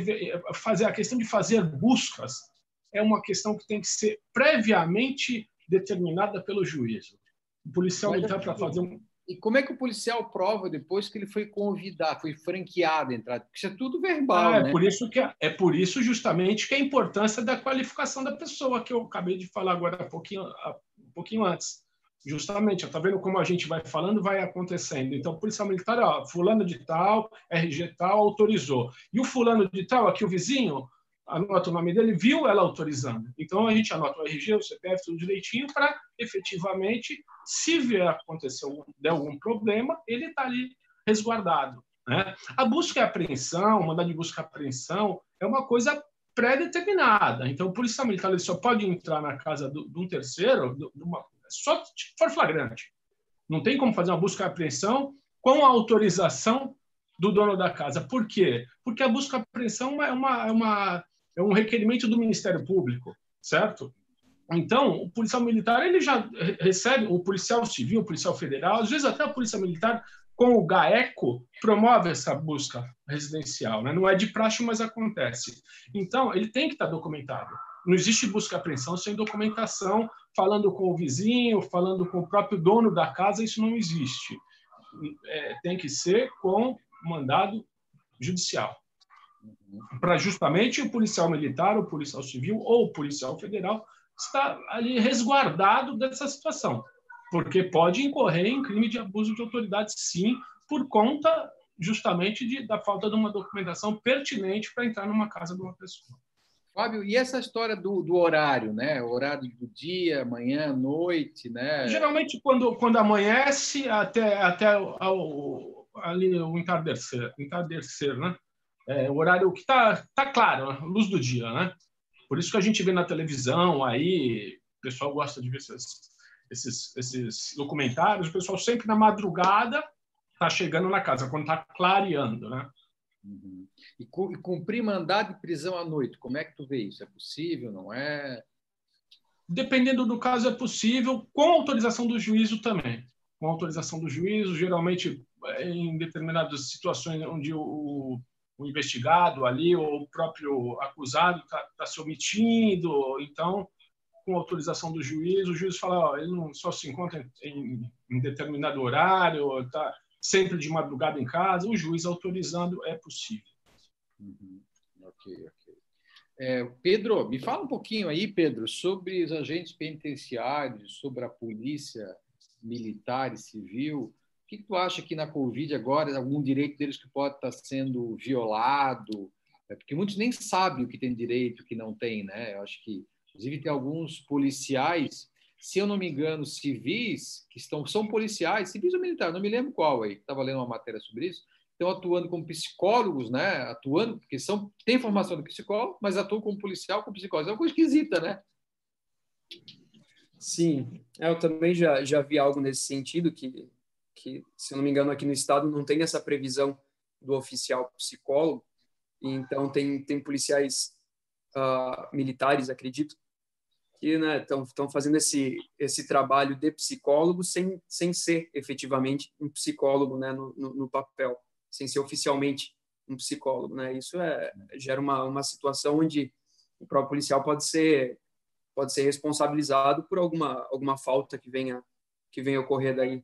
fazer a questão de fazer buscas é uma questão que tem que ser previamente determinada pelo juízo. O policial entrar para fazer um e como é que o policial prova depois que ele foi convidado, foi franqueado a entrar? Porque isso é tudo verbal, ah, é né? Por isso que é, é por isso justamente que a importância da qualificação da pessoa que eu acabei de falar agora um pouquinho, um pouquinho antes. Justamente, está vendo como a gente vai falando, vai acontecendo. Então, policial militar, ó, fulano de tal, RG tal, autorizou. E o fulano de tal, aqui o vizinho, anota o nome dele, viu ela autorizando. Então, a gente anota o RG, o CPF, tudo direitinho, para efetivamente, se vier acontecer algum, der algum problema, ele está ali resguardado. Né? A busca e apreensão, o mandado de busca e apreensão, é uma coisa pré-determinada. Então, o policial militar ele só pode entrar na casa de um terceiro, de uma só se for flagrante. Não tem como fazer uma busca e apreensão com a autorização do dono da casa. Por quê? Porque a busca e apreensão é, uma, é, uma, é um requerimento do Ministério Público, certo? Então, o policial militar ele já recebe, o policial civil, o policial federal, às vezes até a polícia militar, com o GAECO, promove essa busca residencial. Né? Não é de praxe, mas acontece. Então, ele tem que estar documentado. Não existe busca e apreensão sem documentação, falando com o vizinho, falando com o próprio dono da casa, isso não existe. É, tem que ser com mandado judicial. Para justamente o policial militar, o policial civil ou o policial federal estar ali resguardado dessa situação, porque pode incorrer em crime de abuso de autoridade, sim, por conta justamente de, da falta de uma documentação pertinente para entrar numa casa de uma pessoa. Fábio, e essa história do, do horário, né? O horário do dia, manhã, noite, né? Geralmente, quando, quando amanhece até, até o, ali o entardecer, entardecer né? É, o horário que está tá claro, né? luz do dia, né? Por isso que a gente vê na televisão aí, o pessoal gosta de ver esses, esses, esses documentários, o pessoal sempre na madrugada está chegando na casa, quando está clareando, né? Uhum. E, e cumprir mandado de prisão à noite, como é que tu vê isso? É possível, não é? Dependendo do caso, é possível, com autorização do juízo também. Com autorização do juízo, geralmente em determinadas situações onde o, o investigado ali ou o próprio acusado está tá se omitindo, então com autorização do juiz, o juiz fala, ó, ele não só se encontra em, em determinado horário, está sempre de madrugada em casa, o juiz autorizando é possível. Uhum. Ok, ok. É, Pedro, me fala um pouquinho aí, Pedro, sobre os agentes penitenciários, sobre a polícia militar e civil. Que, que tu acha que na Covid agora algum direito deles que pode estar sendo violado? É, porque muitos nem sabem o que tem direito, o que não tem, né? Eu acho que, inclusive, tem alguns policiais se eu não me engano, civis, que estão, são policiais, civis ou militar, não me lembro qual aí, estava lendo uma matéria sobre isso, estão atuando como psicólogos, né? Atuando, porque são, tem formação de psicólogo, mas atuam como policial, como psicólogo. É uma coisa esquisita, né? Sim, é, eu também já, já vi algo nesse sentido, que, que, se não me engano, aqui no estado não tem essa previsão do oficial psicólogo, então tem, tem policiais uh, militares, acredito, que estão né, fazendo esse, esse trabalho de psicólogo sem, sem ser efetivamente um psicólogo né, no, no, no papel, sem ser oficialmente um psicólogo. Né? Isso é, gera uma, uma situação onde o próprio policial pode ser pode ser responsabilizado por alguma alguma falta que venha que venha ocorrer daí.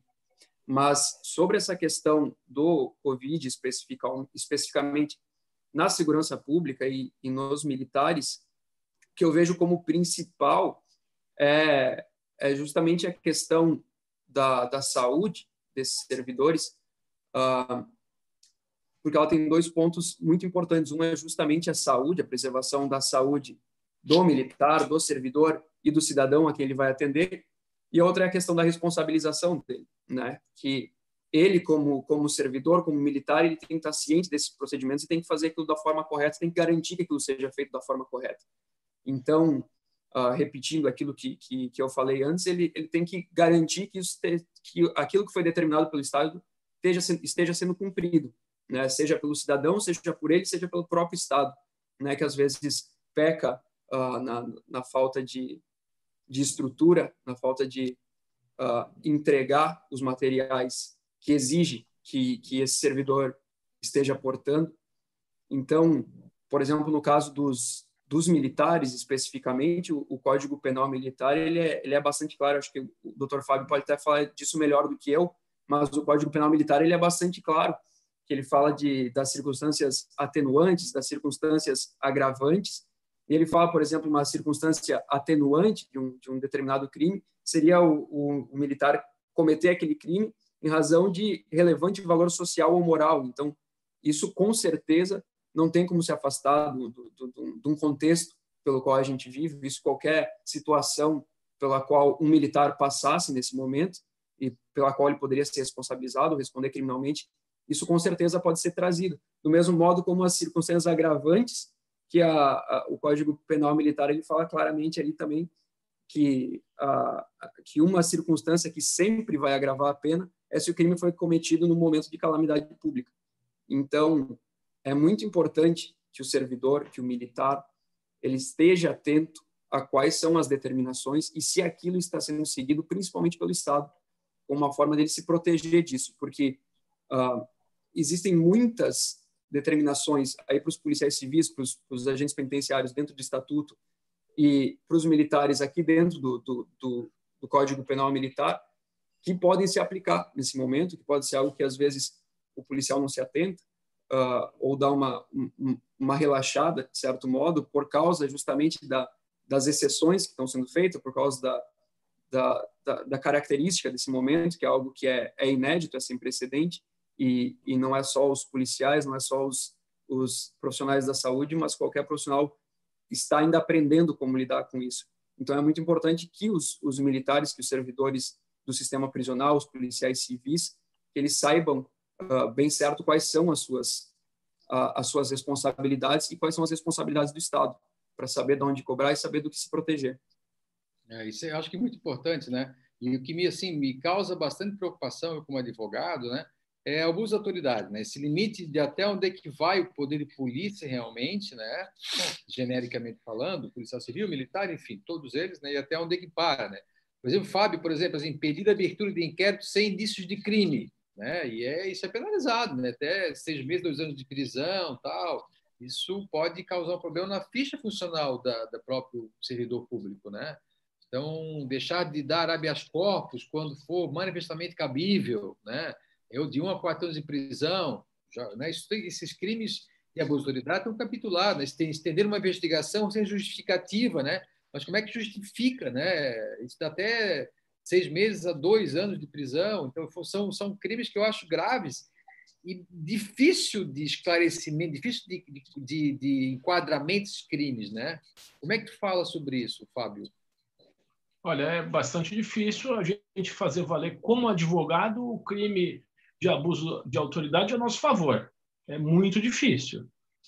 Mas sobre essa questão do Covid especificamente na segurança pública e, e nos militares, que eu vejo como principal é, é justamente a questão da, da saúde desses servidores, uh, porque ela tem dois pontos muito importantes. Um é justamente a saúde, a preservação da saúde do militar, do servidor e do cidadão a quem ele vai atender, e outra é a questão da responsabilização dele, né? Que ele, como, como servidor, como militar, ele tem que estar ciente desses procedimentos e tem que fazer aquilo da forma correta, tem que garantir que aquilo seja feito da forma correta. Então, uh, repetindo aquilo que, que, que, eu falei antes, ele, ele tem que garantir que, isso te, que aquilo que foi determinado pelo Estado esteja, esteja sendo cumprido, né? seja pelo cidadão, seja por ele, seja pelo próprio Estado, né? que às vezes peca uh, na, na falta de, de estrutura, na falta de uh, entregar os materiais que exige que, que esse servidor esteja portando. Então, por exemplo, no caso dos, dos militares especificamente, o, o, Código Penal Militar ele é, ele é bastante claro. Acho que o Dr. Fábio pode até falar disso melhor do que eu, mas o Código Penal Militar ele é bastante claro que ele fala de das circunstâncias atenuantes, das circunstâncias agravantes. E ele fala, por exemplo, uma circunstância atenuante de um, de um determinado crime seria o, o, o militar cometer aquele crime em razão de relevante valor social ou moral. Então, isso com certeza não tem como se afastar do, do, de um contexto pelo qual a gente vive, isso qualquer situação pela qual um militar passasse nesse momento e pela qual ele poderia ser responsabilizado, responder criminalmente, isso com certeza pode ser trazido. Do mesmo modo como as circunstâncias agravantes, que a, a, o Código Penal Militar ele fala claramente ali também que, a, que uma circunstância que sempre vai agravar a pena é se o crime foi cometido no momento de calamidade pública. Então, é muito importante que o servidor, que o militar, ele esteja atento a quais são as determinações e se aquilo está sendo seguido, principalmente pelo Estado, como uma forma dele se proteger disso, porque uh, existem muitas determinações aí para os policiais civis, para os agentes penitenciários dentro do estatuto e para os militares aqui dentro do, do, do, do Código Penal Militar, que podem se aplicar nesse momento, que pode ser algo que às vezes o policial não se atenta, uh, ou dá uma, um, uma relaxada, de certo modo, por causa justamente da, das exceções que estão sendo feitas, por causa da, da, da, da característica desse momento, que é algo que é, é inédito, é sem precedente, e, e não é só os policiais, não é só os, os profissionais da saúde, mas qualquer profissional está ainda aprendendo como lidar com isso. Então, é muito importante que os, os militares, que os servidores do sistema prisional, os policiais civis, que eles saibam uh, bem certo quais são as suas, uh, as suas responsabilidades e quais são as responsabilidades do Estado, para saber de onde cobrar e saber do que se proteger. É, isso eu acho que é muito importante, né? E o que me, assim, me causa bastante preocupação, eu como advogado, né? É abuso de autoridade, né? Esse limite de até onde é que vai o poder de polícia realmente, né? Genericamente falando, policial civil, militar, enfim, todos eles, né? E até onde é que para, né? Por exemplo, Fábio, por exemplo, assim, a abertura de inquérito sem indícios de crime, né? E é isso é penalizado, né? Até seis meses, dois anos de prisão, tal. Isso pode causar um problema na ficha funcional da, da próprio servidor público, né? Então, deixar de dar habeas corpus quando for manifestamente cabível, né? Eu de um a quatro anos de prisão, já, né? Isso, esses crimes de abuso de autoridade estão capitulados. Né? Estender uma investigação sem justificativa, né? Mas como é que justifica, né? Isso dá até seis meses a dois anos de prisão. Então, são, são crimes que eu acho graves e difícil de esclarecimento, difícil de, de, de enquadramento desses crimes, né? Como é que tu fala sobre isso, Fábio? Olha, é bastante difícil a gente fazer valer como advogado o crime de abuso de autoridade a nosso favor. É muito difícil,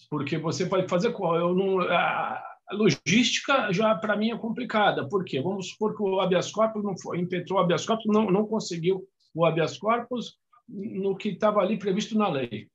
porque você pode fazer qual? Eu não, a logística já para mim é complicada. Por quê? Vamos supor que o habeas corpus não foi, impetrou o habeas corpus, não, não conseguiu o habeas corpus no que estava ali previsto na lei.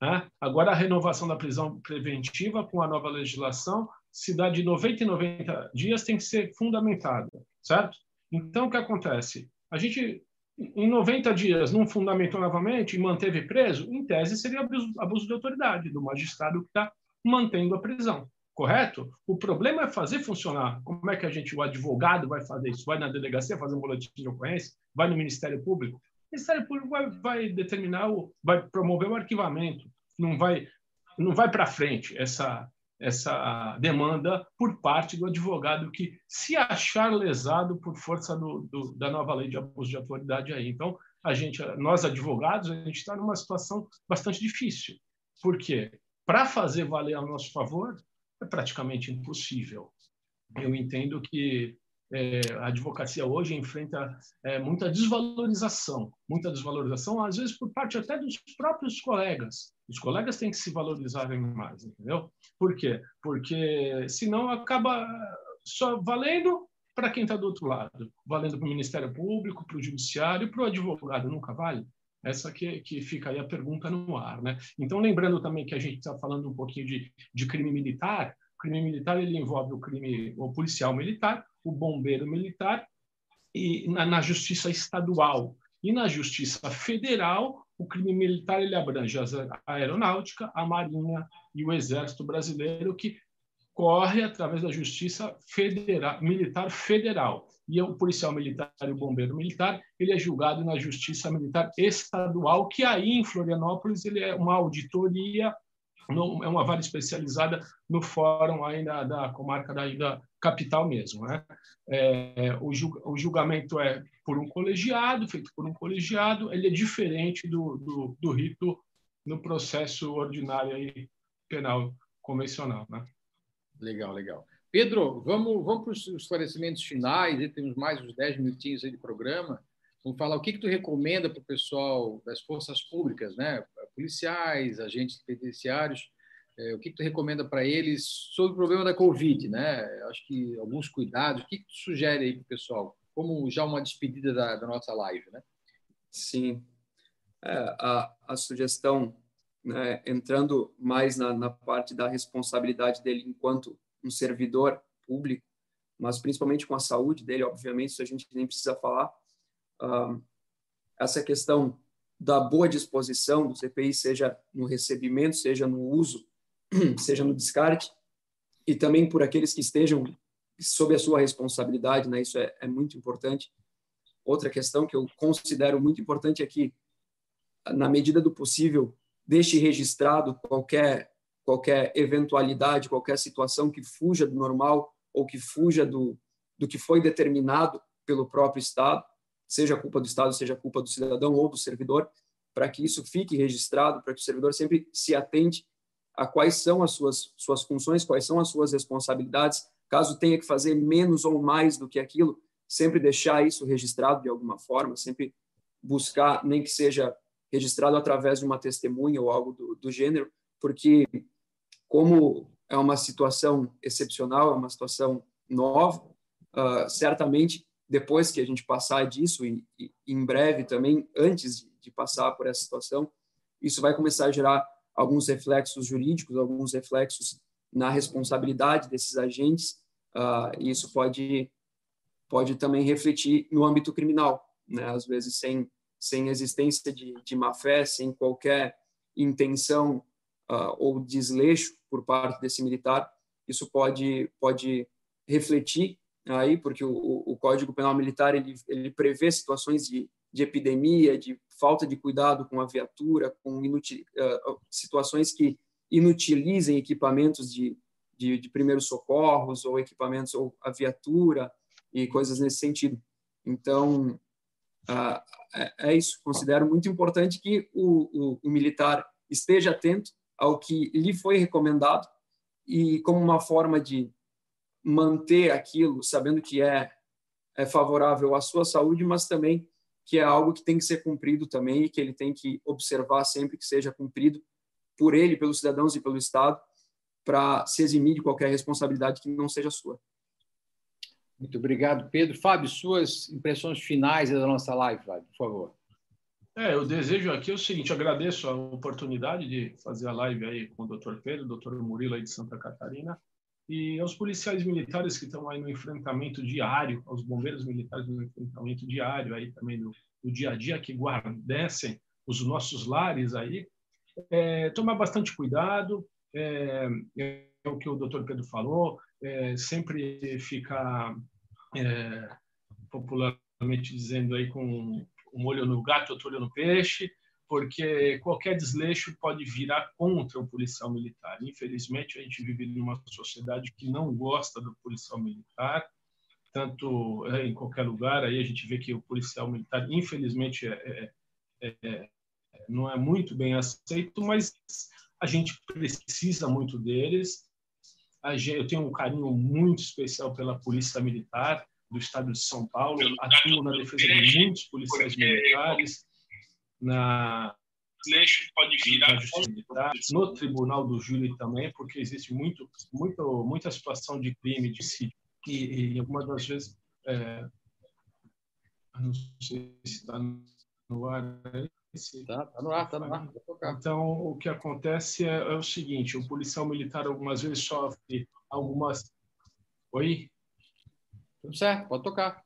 Né? Agora, a renovação da prisão preventiva com a nova legislação, se dá de 90 em 90 dias, tem que ser fundamentada, certo? Então, o que acontece? A gente, em 90 dias, não fundamentou novamente e manteve preso, em tese, seria abuso, abuso de autoridade do magistrado que está mantendo a prisão, correto? O problema é fazer funcionar. Como é que a gente, o advogado, vai fazer isso? Vai na delegacia fazer um boletim de ocorrência? Vai no Ministério Público? O Ministério Público vai, vai determinar, o, vai promover o arquivamento, não vai, não vai para frente essa, essa demanda por parte do advogado que se achar lesado por força do, do, da nova lei de abuso de autoridade aí. Então, a gente, nós advogados, a gente está numa situação bastante difícil. Por quê? Para fazer valer a nosso favor, é praticamente impossível. Eu entendo que é, a advocacia hoje enfrenta é, muita desvalorização, muita desvalorização, às vezes por parte até dos próprios colegas. Os colegas têm que se valorizarem mais, entendeu? Por quê? Porque senão acaba só valendo para quem está do outro lado, valendo para o Ministério Público, para o Judiciário, para o advogado, nunca vale? Essa que, que fica aí a pergunta no ar, né? Então, lembrando também que a gente está falando um pouquinho de, de crime militar, crime militar ele envolve o crime o policial militar, o bombeiro militar e na, na, justiça estadual. E na justiça federal o crime militar ele abrange a aeronáutica, a marinha e o exército brasileiro que corre através da justiça federal, militar federal. E o policial militar e o bombeiro militar ele é julgado na justiça militar estadual que aí em Florianópolis ele é uma auditoria no, é uma vara especializada no fórum ainda da comarca da, da capital mesmo. Né? É, o, o, julgamento é por um colegiado, feito por um colegiado, ele é diferente do, do, do rito no processo ordinário e penal convencional. Né? Legal, legal. Pedro, vamos, vamos para os esclarecimentos finais, e temos mais uns 10 minutinhos aí de programa. Vamos falar o que, que tu recomenda para o pessoal das forças públicas, né? Policiais, agentes penitenciários, é, o que, tu recomenda para eles sobre o problema da Covid, né? Acho que alguns cuidados, o que, que tu sugere aí para o pessoal? Como já uma despedida da, da nossa live, né? Sim. É, a, a sugestão, né, entrando mais na, na parte da responsabilidade dele enquanto um servidor público, mas principalmente com a saúde dele, obviamente, isso a gente nem precisa falar. Uh, essa questão da boa disposição do CPI, seja no recebimento, seja no uso, *clears throat* seja no descarte, e também por aqueles que estejam sob a sua responsabilidade, né? Isso é, é muito importante. Outra questão que eu considero muito importante é que, na medida do possível, deixe registrado qualquer qualquer eventualidade, qualquer situação que fuja do normal ou que fuja do, do que foi determinado pelo próprio Estado, seja culpa do Estado, seja culpa do cidadão ou do servidor, para que isso fique registrado, para que o servidor sempre se atente a quais são as suas, suas funções, quais são as suas responsabilidades, caso tenha que fazer menos ou mais do que aquilo, sempre deixar isso registrado de alguma forma, sempre buscar, nem que seja registrado através de uma testemunha ou algo do, do gênero, porque como é uma situação excepcional, é uma situação nova, uh, certamente depois que a gente passar disso e, e em breve também, antes de, de, passar por essa situação, isso vai começar a gerar alguns reflexos jurídicos, alguns reflexos na responsabilidade desses agentes, uh, e isso pode pode também refletir no âmbito criminal, né? Às vezes sem sem existência de, de má fé, sem qualquer intenção uh, ou desleixo por parte desse militar, isso pode pode refletir aí, porque o, o Código Penal Militar ele, ele prevê situações de, de epidemia, de falta de cuidado com a viatura, com inutil, uh, situações que inutilizem equipamentos de, de, de primeiros socorros ou equipamentos ou a viatura e coisas nesse sentido. Então, uh, é, é, isso. Considero muito importante que o, o, o militar esteja atento ao que lhe foi recomendado e como uma forma de manter aquilo, sabendo que é, é favorável à sua saúde, mas também que é algo que tem que ser cumprido também e que ele tem que observar sempre que seja cumprido por ele, pelos cidadãos e pelo Estado, para se eximir de qualquer responsabilidade que não seja sua. Muito obrigado, Pedro. Fábio, suas impressões finais da nossa live, Fábio, por favor. É, eu desejo aqui o seguinte, agradeço a oportunidade de fazer a live aí com o Dr. Pedro, o Dr. Murilo aí de Santa Catarina, e aos policiais militares que estão aí no enfrentamento diário, aos bombeiros militares no enfrentamento diário aí também do, do dia a dia que guardecem os nossos lares aí, é, tomar bastante cuidado, é, é, o que o doutor Pedro falou, é, sempre ficar é, popularmente dizendo aí com um olho no gato, outro olho no peixe, porque qualquer desleixo pode virar contra o policial militar. Infelizmente, a gente vive numa sociedade que não gosta do policial militar, tanto é, em qualquer lugar. Aí a gente vê que o policial militar, infelizmente, é, é, é, não é muito bem aceito, mas a gente precisa muito deles. Eu tenho um carinho muito especial pela polícia militar do estado de São Paulo, atuo na defesa de muitos policiais militares, na pode virar na justiça militar, no tribunal do júri também, porque existe muito, muito, muita situação de crime de si e, e algumas das vezes é, não sei se está no ar Está tá no ar, está no ar. Então, o que acontece é, é, o seguinte: o policial militar algumas vezes sofre algumas. Oi? Tudo certo, pode tocar.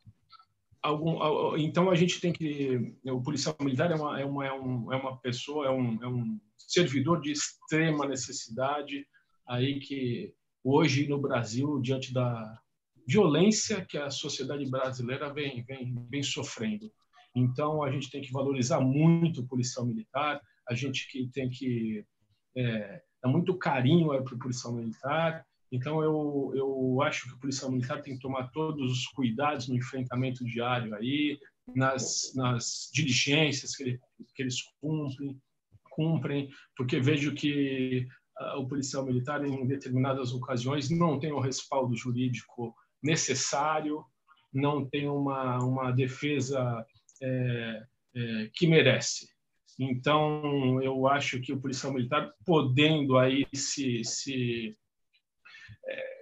Algum, então, a gente tem que. O policial militar é uma, é uma, é um, é uma pessoa, é um, é um servidor de extrema necessidade, aí que hoje no Brasil, diante da violência que a sociedade brasileira vem, vem, vem sofrendo. Então, a gente tem que valorizar muito o policial militar, a gente que tem que é, dá muito carinho para o policial militar. Então, eu, eu acho que o policial militar tem que tomar todos os cuidados no enfrentamento diário aí, nas, nas diligências que, ele, que eles cumprem, cumprem, porque vejo que uh, o policial militar, em determinadas ocasiões, não tem o respaldo jurídico necessário, não tem uma, uma defesa é, é, que merece. Então, eu acho que o policial militar, podendo aí se, se,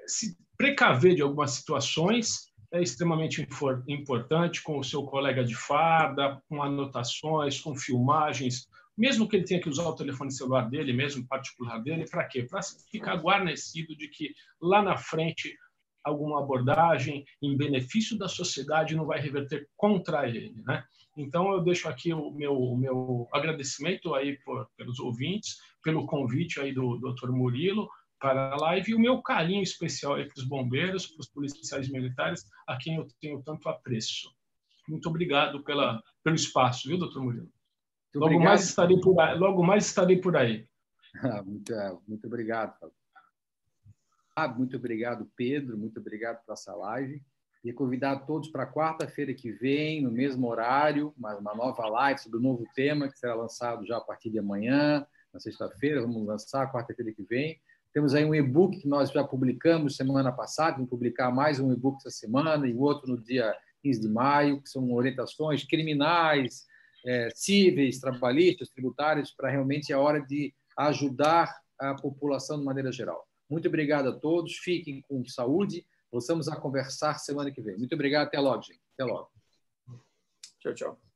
se precaver de algumas situações, é extremamente importante com o seu colega de farda, com anotações, com filmagens, mesmo que ele tenha que usar o telefone celular dele, mesmo particular dele, para quê? Para ficar guarnecido de que lá na frente alguma abordagem em benefício da sociedade não vai reverter contra ele, né? Então eu deixo aqui o meu, o meu agradecimento aí por, pelos ouvintes, pelo convite aí do Dr. Murilo para a live e o meu carinho especial aí para os bombeiros, para os policiais militares, a quem eu tenho tanto apreço. Muito obrigado pela, pelo espaço, viu, doutor Murilo? Muito logo mais estarei por aí. Logo mais estarei por aí. *laughs* muito, é, muito obrigado. Muito obrigado, Pedro. Muito obrigado por essa live. E convidar todos para quarta-feira que vem, no mesmo horário, uma nova live sobre o novo tema que será lançado já a partir de amanhã, na sexta-feira. Vamos lançar quarta-feira que vem. Temos aí um e-book que nós já publicamos semana passada, vamos publicar mais um e-book essa semana e outro no dia 15 de maio, que são orientações criminais, é, cíveis, trabalhistas, tributários, para realmente a hora de ajudar a população de maneira geral. Muito obrigado a todos, fiquem com saúde, voltamos a conversar semana que vem. Muito obrigado, até logo, gente. Até logo. Tchau, tchau.